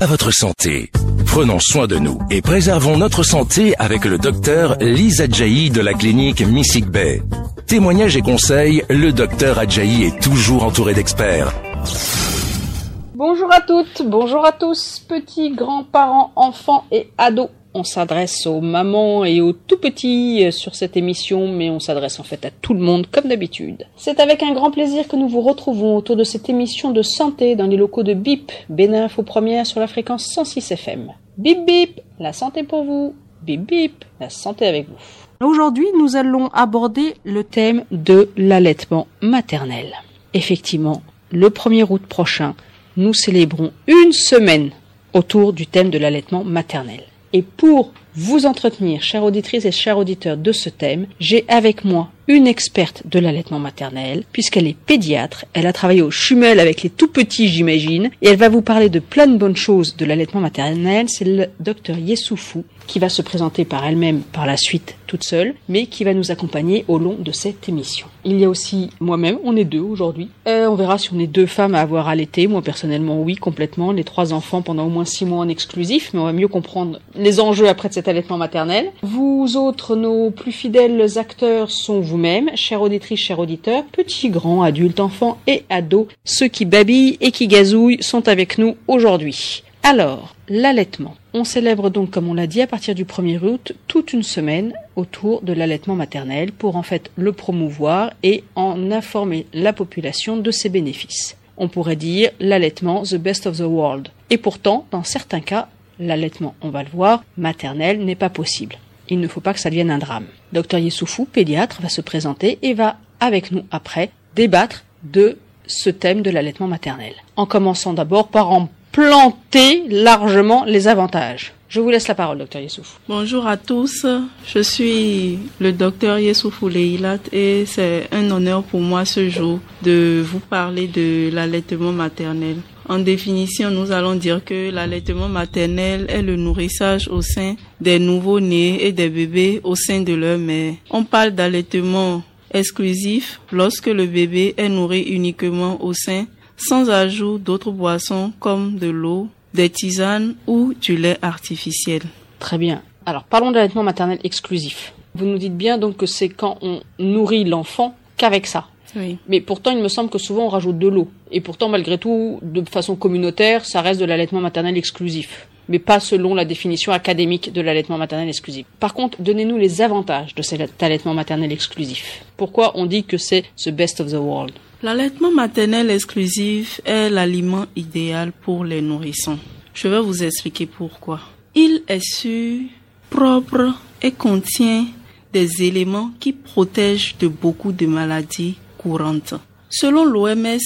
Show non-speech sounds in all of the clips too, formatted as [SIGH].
à votre santé. Prenons soin de nous et préservons notre santé avec le docteur Lisa Adjaï de la clinique Missig Bay. Témoignages et conseils, le docteur Adjaï est toujours entouré d'experts. Bonjour à toutes, bonjour à tous, petits, grands-parents, enfants et ados. On s'adresse aux mamans et aux tout petits euh, sur cette émission, mais on s'adresse en fait à tout le monde comme d'habitude. C'est avec un grand plaisir que nous vous retrouvons autour de cette émission de santé dans les locaux de BIP, Béninfo Première sur la fréquence 106 FM. Bip bip, la santé pour vous. Bip bip, la santé avec vous. Aujourd'hui, nous allons aborder le thème de l'allaitement maternel. Effectivement, le 1er août prochain, nous célébrons une semaine autour du thème de l'allaitement maternel. Et pour vous entretenir, chères auditrices et chers auditeurs, de ce thème, j'ai avec moi une experte de l'allaitement maternel, puisqu'elle est pédiatre, elle a travaillé au Chumel avec les tout petits, j'imagine, et elle va vous parler de plein de bonnes choses de l'allaitement maternel. C'est le docteur Yessoufou, qui va se présenter par elle-même par la suite toute seule, mais qui va nous accompagner au long de cette émission. Il y a aussi moi-même, on est deux aujourd'hui. Euh, on verra si on est deux femmes à avoir allaité. Moi personnellement, oui, complètement. Les trois enfants pendant au moins six mois en exclusif, mais on va mieux comprendre les enjeux après de allaitement maternel. Vous autres, nos plus fidèles acteurs sont vous-même, chère auditrice, chers auditeurs, petits, grands, adultes, enfants et ados. Ceux qui babillent et qui gazouillent sont avec nous aujourd'hui. Alors, l'allaitement. On célèbre donc, comme on l'a dit, à partir du 1er août, toute une semaine autour de l'allaitement maternel pour en fait le promouvoir et en informer la population de ses bénéfices. On pourrait dire l'allaitement the best of the world. Et pourtant, dans certains cas, l'allaitement, on va le voir, maternel n'est pas possible. Il ne faut pas que ça devienne un drame. Docteur Yessoufou, pédiatre, va se présenter et va, avec nous après, débattre de ce thème de l'allaitement maternel. En commençant d'abord par en planter largement les avantages. Je vous laisse la parole, docteur Yessouf. Bonjour à tous, je suis le docteur Yessoufou Leilat et c'est un honneur pour moi ce jour de vous parler de l'allaitement maternel. En définition, nous allons dire que l'allaitement maternel est le nourrissage au sein des nouveaux-nés et des bébés au sein de leur mère. On parle d'allaitement exclusif lorsque le bébé est nourri uniquement au sein sans ajout d'autres boissons comme de l'eau, des tisanes ou du lait artificiel. Très bien. Alors parlons de l'allaitement maternel exclusif. Vous nous dites bien donc que c'est quand on nourrit l'enfant qu'avec ça. Oui. Mais pourtant, il me semble que souvent on rajoute de l'eau. Et pourtant, malgré tout, de façon communautaire, ça reste de l'allaitement maternel exclusif. Mais pas selon la définition académique de l'allaitement maternel exclusif. Par contre, donnez-nous les avantages de cet allaitement maternel exclusif. Pourquoi on dit que c'est the best of the world? L'allaitement maternel exclusif est l'aliment idéal pour les nourrissons. Je vais vous expliquer pourquoi. Il est sûr, propre et contient des éléments qui protègent de beaucoup de maladies Selon l'OMS,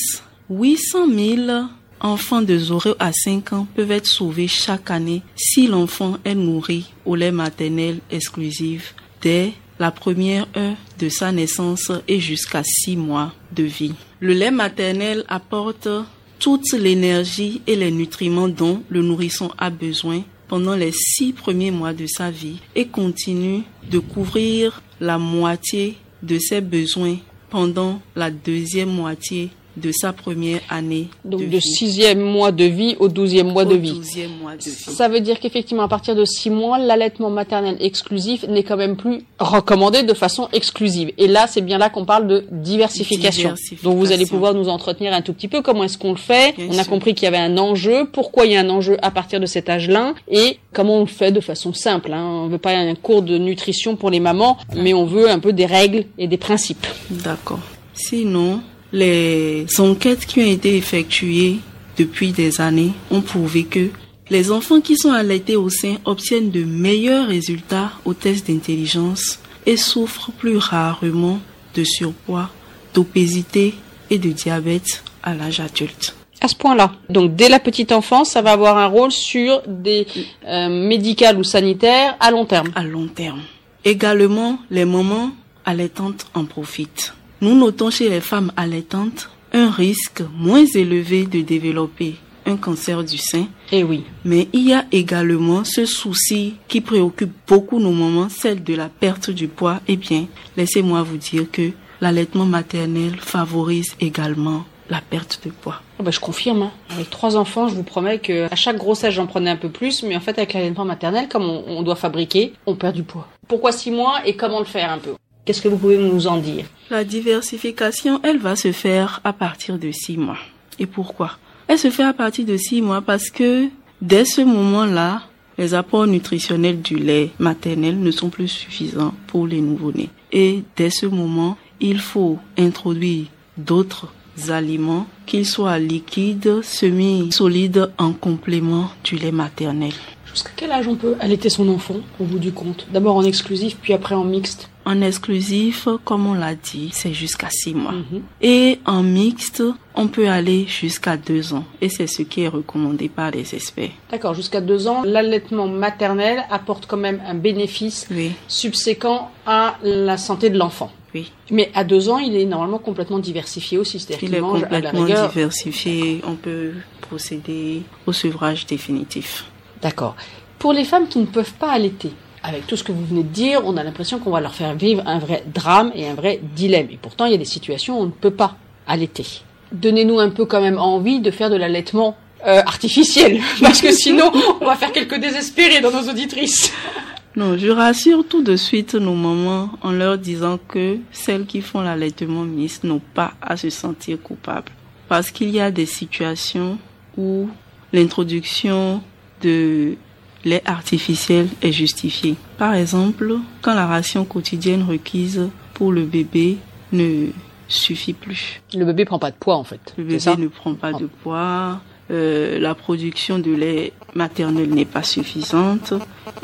800 000 enfants de 0 à 5 ans peuvent être sauvés chaque année si l'enfant est nourri au lait maternel exclusif dès la première heure de sa naissance et jusqu'à six mois de vie. Le lait maternel apporte toute l'énergie et les nutriments dont le nourrisson a besoin pendant les six premiers mois de sa vie et continue de couvrir la moitié de ses besoins pendant la deuxième moitié de sa première année. Donc de, de vie. sixième mois de vie au douzième mois Au de vie. douzième mois de vie. Ça veut dire qu'effectivement, à partir de six mois, l'allaitement maternel exclusif n'est quand même plus recommandé de façon exclusive. Et là, c'est bien là qu'on parle de diversification. Diversification. Donc vous allez pouvoir nous entretenir un tout petit peu. Comment est-ce qu'on le fait Bien On a sûr. compris qu'il y avait un enjeu. Pourquoi il y a un enjeu à partir de cet âge-là Et comment on le fait de façon simple. Hein. On veut pas un cours de nutrition pour les mamans, mais on veut un peu des règles et des principes. D'accord. Sinon, les enquêtes qui ont été effectuées depuis des années ont prouvé que les enfants qui sont allaités au sein obtiennent de meilleurs résultats aux tests d'intelligence et souffrent plus rarement de surpoids, d'obésité et de diabète à l'âge adulte. À ce point-là. Donc dès la petite enfance, ça va avoir un rôle sur des euh, médicales ou sanitaires à long terme. à long terme. Également, les mamans allaitantes en profitent. Nous notons chez les femmes allaitantes un risque moins élevé de développer un cancer du sein, Eh oui. mais il y a également ce souci qui préoccupe beaucoup nos mamans, celle de la perte du poids. Eh bien, laissez-moi vous dire que l'allaitement maternel favorise également la perte de poids. Oh bah, je confirme. Hein. Avec trois enfants, je vous promets que à chaque grossesse, j'en prenais un peu plus, mais en fait, avec l'allaitement maternel, comme on, on doit fabriquer, on perd du poids. Pourquoi six mois et comment le faire un peu? Qu'est-ce que vous pouvez nous en dire? La diversification, elle va se faire à partir de six mois. Et pourquoi? Elle se fait à partir de six mois parce que dès ce moment-là, les apports nutritionnels du lait maternel ne sont plus suffisants pour les nouveau-nés. Et dès ce moment, il faut introduire d'autres aliments, qu'ils soient liquides, semi-solides, en complément du lait maternel. Jusqu'à quel âge on peut allaiter son enfant, au bout du compte? D'abord en exclusif, puis après en mixte? En exclusif, comme on l'a dit, c'est jusqu'à six mois. Mhm. Et en mixte, on peut aller jusqu'à deux ans. Et c'est ce qui est recommandé par les experts. D'accord, jusqu'à deux ans, l'allaitement maternel apporte quand même un bénéfice subséquent à la santé de l'enfant. Oui. Mais à deux ans, il est normalement complètement diversifié aussi. C'est-à-dire qu'il mange complètement à la diversifié. On peut procéder au sevrage définitif. D'accord. Pour les femmes qui ne peuvent pas allaiter, avec tout ce que vous venez de dire, on a l'impression qu'on va leur faire vivre un vrai drame et un vrai dilemme. Et pourtant, il y a des situations où on ne peut pas allaiter. Donnez-nous un peu quand même envie de faire de l'allaitement euh, artificiel, [LAUGHS] parce que sinon, on va faire quelques désespérés dans nos auditrices. Non, je rassure tout de suite nos mamans en leur disant que celles qui font l'allaitement mixte n'ont pas à se sentir coupables. Parce qu'il y a des situations où l'introduction de lait artificiel est justifié. Par exemple, quand la ration quotidienne requise pour le bébé ne suffit plus. Le bébé prend pas de poids en fait. Le bébé ne prend pas de poids. Euh, la production de lait maternel n'est pas suffisante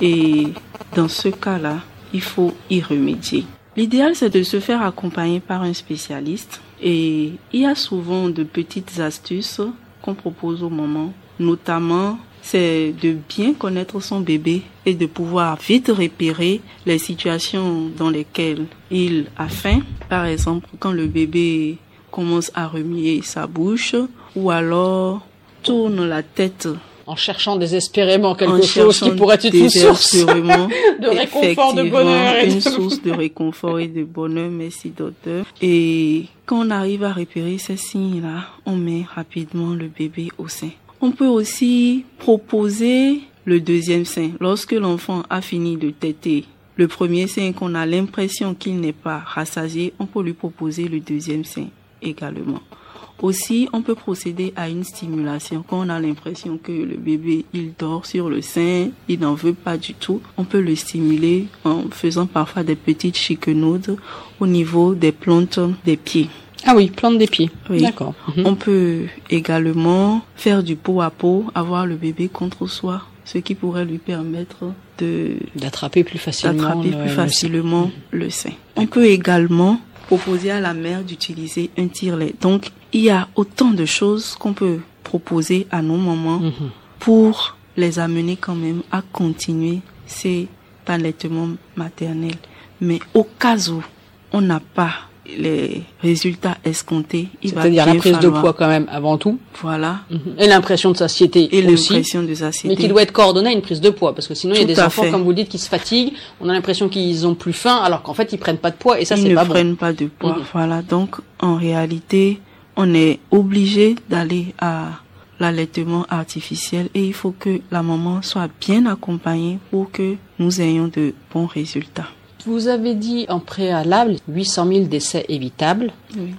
et dans ce cas-là, il faut y remédier. L'idéal, c'est de se faire accompagner par un spécialiste et il y a souvent de petites astuces qu'on propose au moment, notamment c'est de bien connaître son bébé et de pouvoir vite repérer les situations dans lesquelles il a faim. Par exemple, quand le bébé commence à remuer sa bouche ou alors tourne la tête en cherchant désespérément quelque chose qui pourrait être une source [LAUGHS] de réconfort, de bonheur. une source de réconfort et de bonheur, merci docteur. Et quand on arrive à repérer ces signes-là, on met rapidement le bébé au sein. On peut aussi proposer le deuxième sein. Lorsque l'enfant a fini de téter le premier sein qu'on a l'impression qu'il n'est pas rassasié, on peut lui proposer le deuxième sein également. Aussi, on peut procéder à une stimulation. Quand on a l'impression que le bébé, il dort sur le sein, il n'en veut pas du tout, on peut le stimuler en faisant parfois des petites chiquenaudes au niveau des plantes des pieds. Ah oui, plante des pieds. D'accord. Mhm. On peut également faire du pot à pot, avoir le bébé contre soi, ce qui pourrait lui permettre de d'attraper plus facilement, plus le, facilement le sein. On peut également proposer à la mère d'utiliser un tire-lait. Donc, il y a autant de choses qu'on peut proposer à nos mamans mhm. pour les amener quand même à continuer ces allaitements maternels. Mais au cas où on n'a pas les résultats escomptés. C'est-à-dire la prise de poids quand même avant tout. Voilà. Mhm. Et l'impression de satiété Et l'impression de satiété. Mais qui doit être coordonnée à une prise de poids parce que sinon il y a des enfants comme vous dites qui se fatiguent. On a l'impression qu'ils ont plus faim alors qu'en fait ils prennent pas de poids et ça c'est pas bon. Ils ne prennent pas de poids. Mhm. Voilà. Donc en réalité on est obligé d'aller à l'allaitement artificiel et il faut que la maman soit bien accompagnée pour que nous ayons de bons résultats. Vous avez dit en préalable 800 000 décès évitables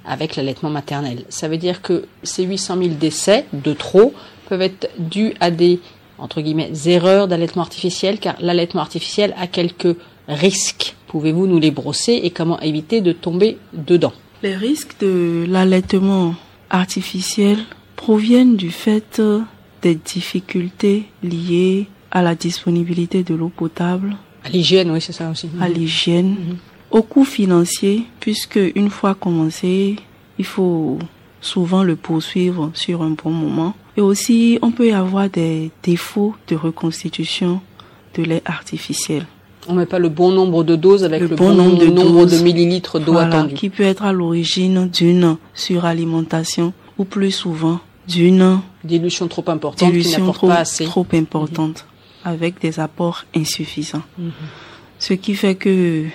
avec l'allaitement maternel. Ça veut dire que ces 800 000 décès de trop peuvent être dus à des entre guillemets erreurs d'allaitement artificiel, car l'allaitement artificiel a quelques risques. Pouvez-vous nous les brosser et comment éviter de tomber dedans? Les risques de l'allaitement artificiel proviennent du fait des difficultés liées à la disponibilité de l'eau potable, à l'hygiène, oui, c'est ça aussi. À l'hygiène. Mhm. Au coût financier, puisque une fois commencé, il faut souvent le poursuivre sur un bon moment. Et aussi, on peut y avoir des défauts de reconstitution de lait artificiel. On met pas le bon nombre de doses avec le, bon, nombre, de, nombre de millilitres d'eau voilà, attendu. Qui peut être à l'origine d'une suralimentation ou plus souvent d'une dilution trop importante dilution trop, pas assez. trop importante avec des apports insuffisants. Mhm. Ce qui fait que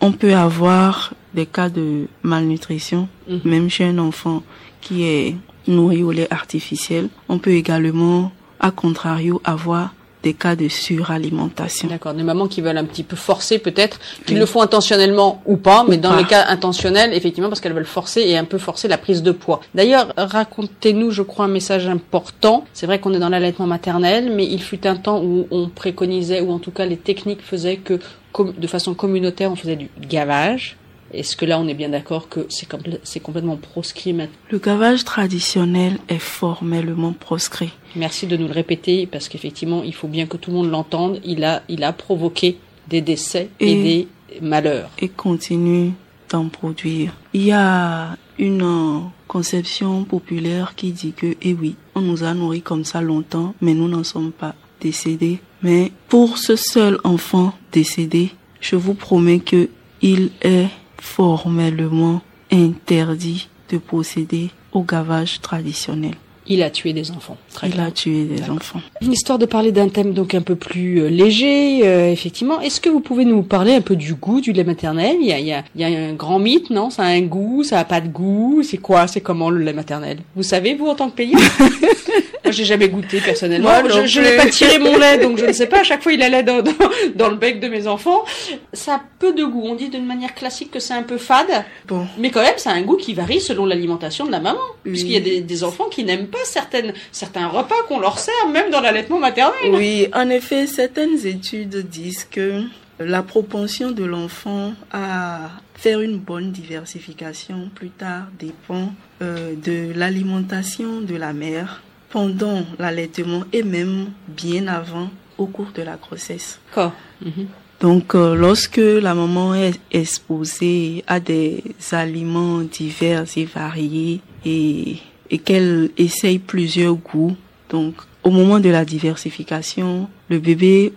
on peut avoir des cas de malnutrition, mhm. même chez un enfant qui est nourris au lait artificiel. On peut également, à contrario, avoir des cas de suralimentation. D'accord, des mamans qui veulent un petit peu forcer peut-être, qui le font intentionnellement ou pas, mais dans les cas intentionnels, effectivement, parce qu'elles veulent forcer et un peu forcer la prise de poids. D'ailleurs, racontez-nous, je crois, un message important. C'est vrai qu'on est dans l'allaitement maternel, mais il fut un temps où on préconisait, ou en tout cas les techniques faisaient que, de façon communautaire, on faisait du gavage est-ce que là, on est bien d'accord que c'est complètement proscrit maintenant? Le gavage traditionnel est formellement proscrit. Merci de nous le répéter parce qu'effectivement, il faut bien que tout le monde l'entende. Il a, il a provoqué des décès et, des malheurs. Et continue d'en produire. Il y a une conception populaire qui dit que, eh oui, on nous a nourris comme ça longtemps, mais nous n'en sommes pas décédés. Mais pour ce seul enfant décédé, je vous promets que il est formellement interdit de procéder au gavage traditionnel. Il a tué des enfants. il a tué des enfants. Histoire de parler d'un thème donc un peu plus euh, léger, euh, effectivement. Est-ce que vous pouvez nous parler un peu du goût du lait maternel? Il y, a, il, y a, il y a un grand mythe, non? Ça a un goût, ça a pas de goût? C'est quoi? C'est comment le lait maternel? Vous savez, vous, en tant que paysan [LAUGHS] Moi, j'ai jamais goûté personnellement. je, n'ai pas tiré mon lait, donc je ne [LAUGHS] sais pas. À chaque fois, il allait dans, dans, dans, le bec de mes enfants. Ça a peu de goût. On dit d'une manière classique que c'est un peu fade. Bon. Mais quand même, ça a un goût qui varie selon l'alimentation de la maman. Puisqu'il y a des, des enfants qui n'aiment pas certaines, certains repas qu'on leur sert, même dans l'allaitement maternel. Oui, en effet, certaines études disent que la propension de l'enfant à faire une bonne diversification plus tard dépend euh, de l'alimentation de la mère pendant l'allaitement et même bien avant au cours de la grossesse. Mhm. Donc, euh, lorsque la maman est exposée à des aliments divers et variés et, et qu'elle essaye plusieurs goûts, donc au moment de la diversification, le bébé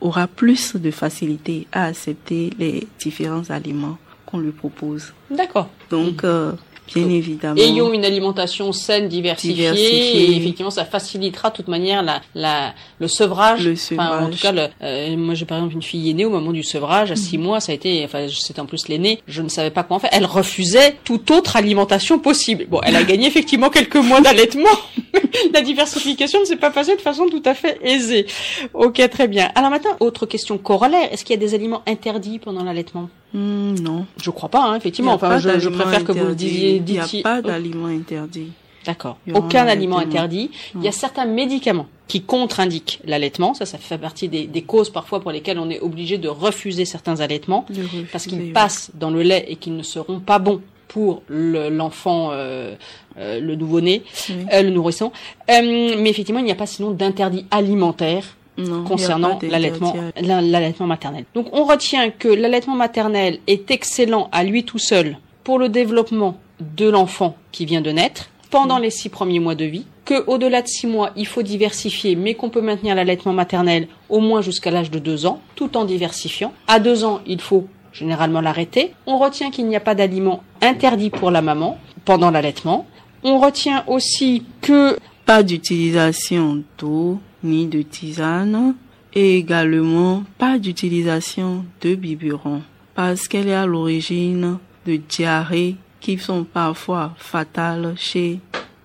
aura plus de facilité à accepter les différents aliments qu'on lui propose. D'accord. Donc, euh, Bien évidemment. Ayons une alimentation saine, diversifiée, et effectivement, ça facilitera de toute manière la, la, le sevrage. Le sevrage. en tout cas, le, euh, moi j'ai par exemple une fille aînée au moment du sevrage, à six mhm. mois, ça a été, enfin c'était en plus l'aînée, je ne savais pas quoi en faire. Elle refusait toute autre alimentation possible. Bon, elle a [LAUGHS] gagné effectivement quelques mois d'allaitement. [LAUGHS] la diversification ne s'est pas passée de façon tout à fait aisée. Ok, très bien. Alors maintenant, autre question corollaire, est-ce qu'il y a des aliments interdits pendant l'allaitement? Hmm, non. Je crois pas, hein, effectivement. Enfin, je, préfère que vous le disiez. Il n'y a pas d'aliment interdit. D'accord. Aucun aliment interdit. Il y a certains médicaments qui contre-indiquent l'allaitement. Ça, ça fait partie des, causes parfois pour lesquelles on est obligé de refuser certains allaitements parce qu'ils passent dans le lait et qu'ils ne seront pas bons pour l'enfant, euh, euh, le nouveau-né, euh, le nourrisson. mais effectivement, il n'y a pas sinon d'interdit alimentaire concernant l'allaitement l'allaitement maternel. Donc on retient que l'allaitement maternel est excellent à lui tout seul pour le développement de l'enfant qui vient de naître pendant les six premiers mois de vie, que au-delà de six mois, il faut diversifier, mais qu'on peut maintenir l'allaitement maternel au moins jusqu'à l'âge de deux ans, tout en diversifiant. À deux ans, il faut généralement l'arrêter. On retient qu'il n'y a pas d'aliments interdits pour la maman pendant l'allaitement. On retient aussi que pas d'utilisation d'eau ni de tisane et également pas d'utilisation de biberon parce qu'elle est à l'origine de diarrhées qui sont parfois fatales chez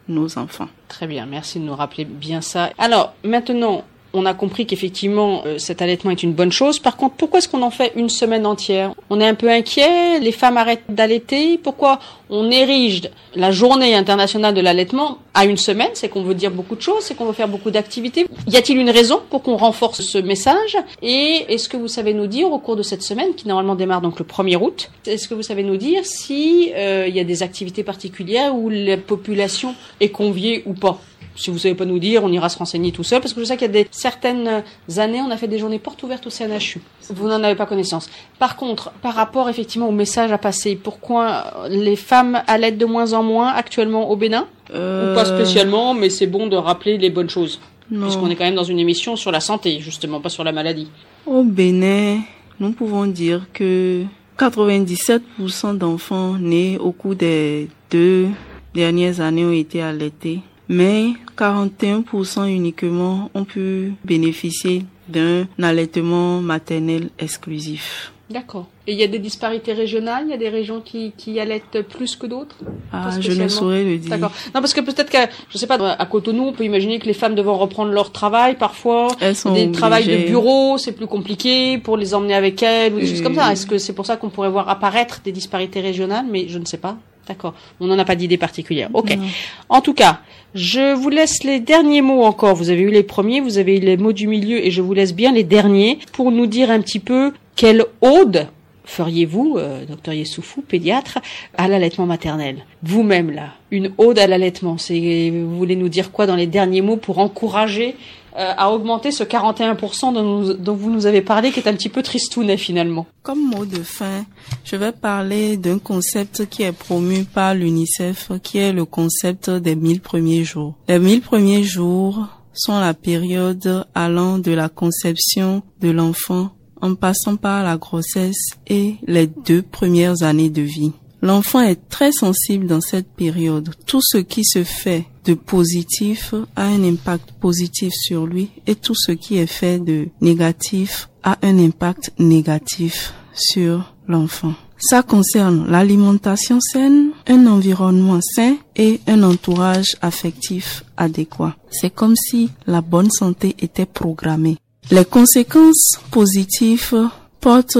nos enfants. Très bien, merci de nous rappeler bien ça. Alors maintenant, on a compris qu'effectivement euh, cet allaitement est une bonne chose. Par contre, pourquoi est-ce qu'on en fait une semaine entière? On est un peu inquiet, les femmes arrêtent d'allaiter. Pourquoi on érige la journée internationale de l'allaitement à une semaine? C'est qu'on veut dire beaucoup de choses, c'est qu'on veut faire beaucoup d'activités. Y a-t-il une raison pour qu'on renforce ce message? Et est-ce que vous savez nous dire au cours de cette semaine, qui normalement démarre donc le 1er août, est-ce que vous savez nous dire si euh, y a des activités particulières où la population est conviée ou pas? Si vous savez pas nous dire, on ira se renseigner tout seul, parce que je sais qu'il y a des certaines années, on a fait des journées portes ouvertes au CNHU. Vous n'en avez pas connaissance. Par contre, par rapport effectivement au message à passer, pourquoi les femmes allaitent de moins en moins actuellement au Bénin? Ou pas euh. spécialement, mais c'est bon de rappeler les bonnes choses. Puisqu'on est quand même dans une émission sur la santé, justement, pas sur la maladie. Au Bénin, nous pouvons dire que 97% d'enfants nés au cours des deux dernières années ont été allaités mais 41% uniquement ont pu bénéficier d'un allaitement maternel exclusif. D'accord. Et il y a des disparités régionales? Il y a des régions qui, qui allaitent plus que d'autres? Ah, je ne saurais le dire. D'accord. Non, parce que peut-être qu'à, je sais pas, à Cotonou, on peut imaginer que les femmes devront reprendre leur travail parfois. Elles sont des travails de bureau, c'est plus compliqué pour les emmener avec elles ou des choses comme ça. Est-ce que c'est pour ça qu'on pourrait voir apparaître des disparités régionales? Mais je ne sais pas. D'accord. On n'en a pas d'idée particulière. Ok. Non. En tout cas, je vous laisse les derniers mots encore. Vous avez eu les premiers, vous avez eu les mots du milieu et je vous laisse bien les derniers pour nous dire un petit peu quelle ode feriez-vous, euh, docteur Yessoufou, pédiatre, à l'allaitement maternel? Vous-même, là, une ode à l'allaitement. C'est, vous voulez nous dire quoi dans les derniers mots pour encourager euh, à augmenter ce 41% dont, nous- dont vous nous avez parlé, qui est un petit peu tristounet finalement Comme mot de fin, je vais parler d'un concept qui est promu par l'UNICEF, qui est le concept des 1000 premiers jours. Les 1000 premiers jours sont la période allant de la conception de l'enfant en passant par la grossesse et les deux premières années de vie. L'enfant est très sensible dans cette période. Tout ce qui se fait de positif a un impact positif sur lui et tout ce qui est fait de négatif a un impact négatif sur l'enfant. Ça concerne l'alimentation saine, un environnement sain et un entourage affectif adéquat. C'est comme si la bonne santé était programmée. Les conséquences positives portent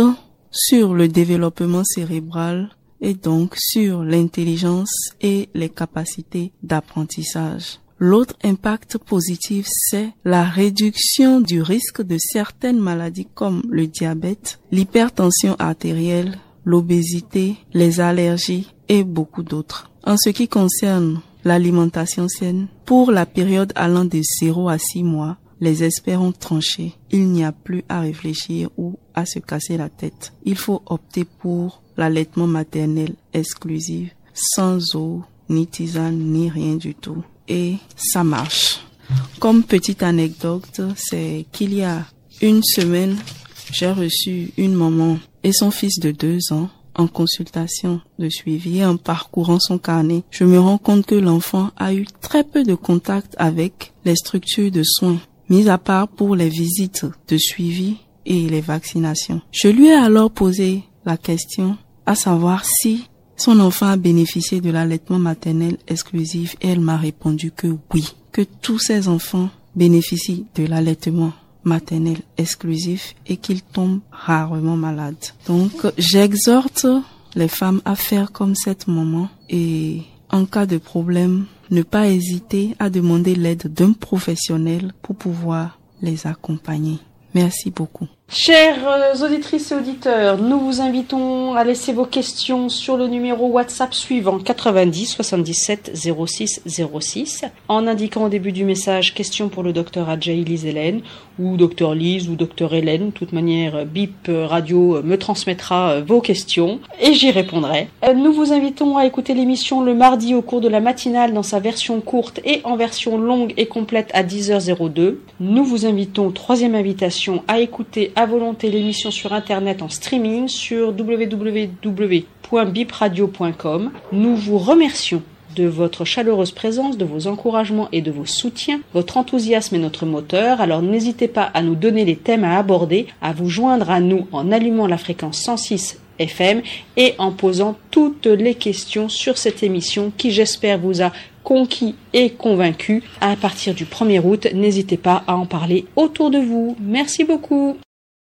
sur le développement cérébral et donc sur l'intelligence et les capacités d'apprentissage. L'autre impact positif, c'est la réduction du risque de certaines maladies comme le diabète, l'hypertension artérielle, l'obésité, les allergies et beaucoup d'autres. En ce qui concerne l'alimentation saine, pour la période allant de 0 à 6 mois, les experts ont tranché. Il n'y a plus à réfléchir ou à se casser la tête. Il faut opter pour l'allaitement maternel exclusif, sans eau, ni tisane, ni rien du tout. Et ça marche. Comme petite anecdote, c'est qu'il y a une semaine, j'ai reçu une maman et son fils de deux ans en consultation de suivi et en parcourant son carnet, je me rends compte que l'enfant a eu très peu de contact avec les structures de soins, mis à part pour les visites de suivi et les vaccinations. Je lui ai alors posé la question à savoir si son enfant a bénéficié de l'allaitement maternel exclusif et elle m'a répondu que oui, que tous ses enfants bénéficient de l'allaitement maternel exclusif et qu'ils tombent rarement malades. Donc, j'exhorte les femmes à faire comme cette maman et en cas de problème, ne pas hésiter à demander l'aide d'un professionnel pour pouvoir les accompagner. Merci beaucoup. Chères euh, auditrices et auditeurs, nous vous invitons à laisser vos questions sur le numéro WhatsApp suivant 90 77 06 06 en indiquant au début du message question pour le docteur Adjaï Lise Hélène ou docteur Lise ou docteur Hélène. De toute manière, euh, BIP euh, Radio me transmettra vos questions et j'y répondrai. Nous vous invitons à écouter l'émission le mardi au cours de la matinale dans sa version courte et en version longue et complète à 10h02. Nous vous invitons, troisième invitation, à écouter à volonté l'émission sur internet en streaming sur www.bipradio.com. Nous vous remercions de votre chaleureuse présence, de vos encouragements et de vos soutiens. Votre enthousiasme est notre moteur, alors n'hésitez pas à nous donner les thèmes à aborder, à vous joindre à nous en allumant la fréquence 106 FM et en posant toutes les questions sur cette émission qui j'espère vous a conquis et convaincu. À partir du 1er août, n'hésitez pas à en parler autour de vous. Merci beaucoup.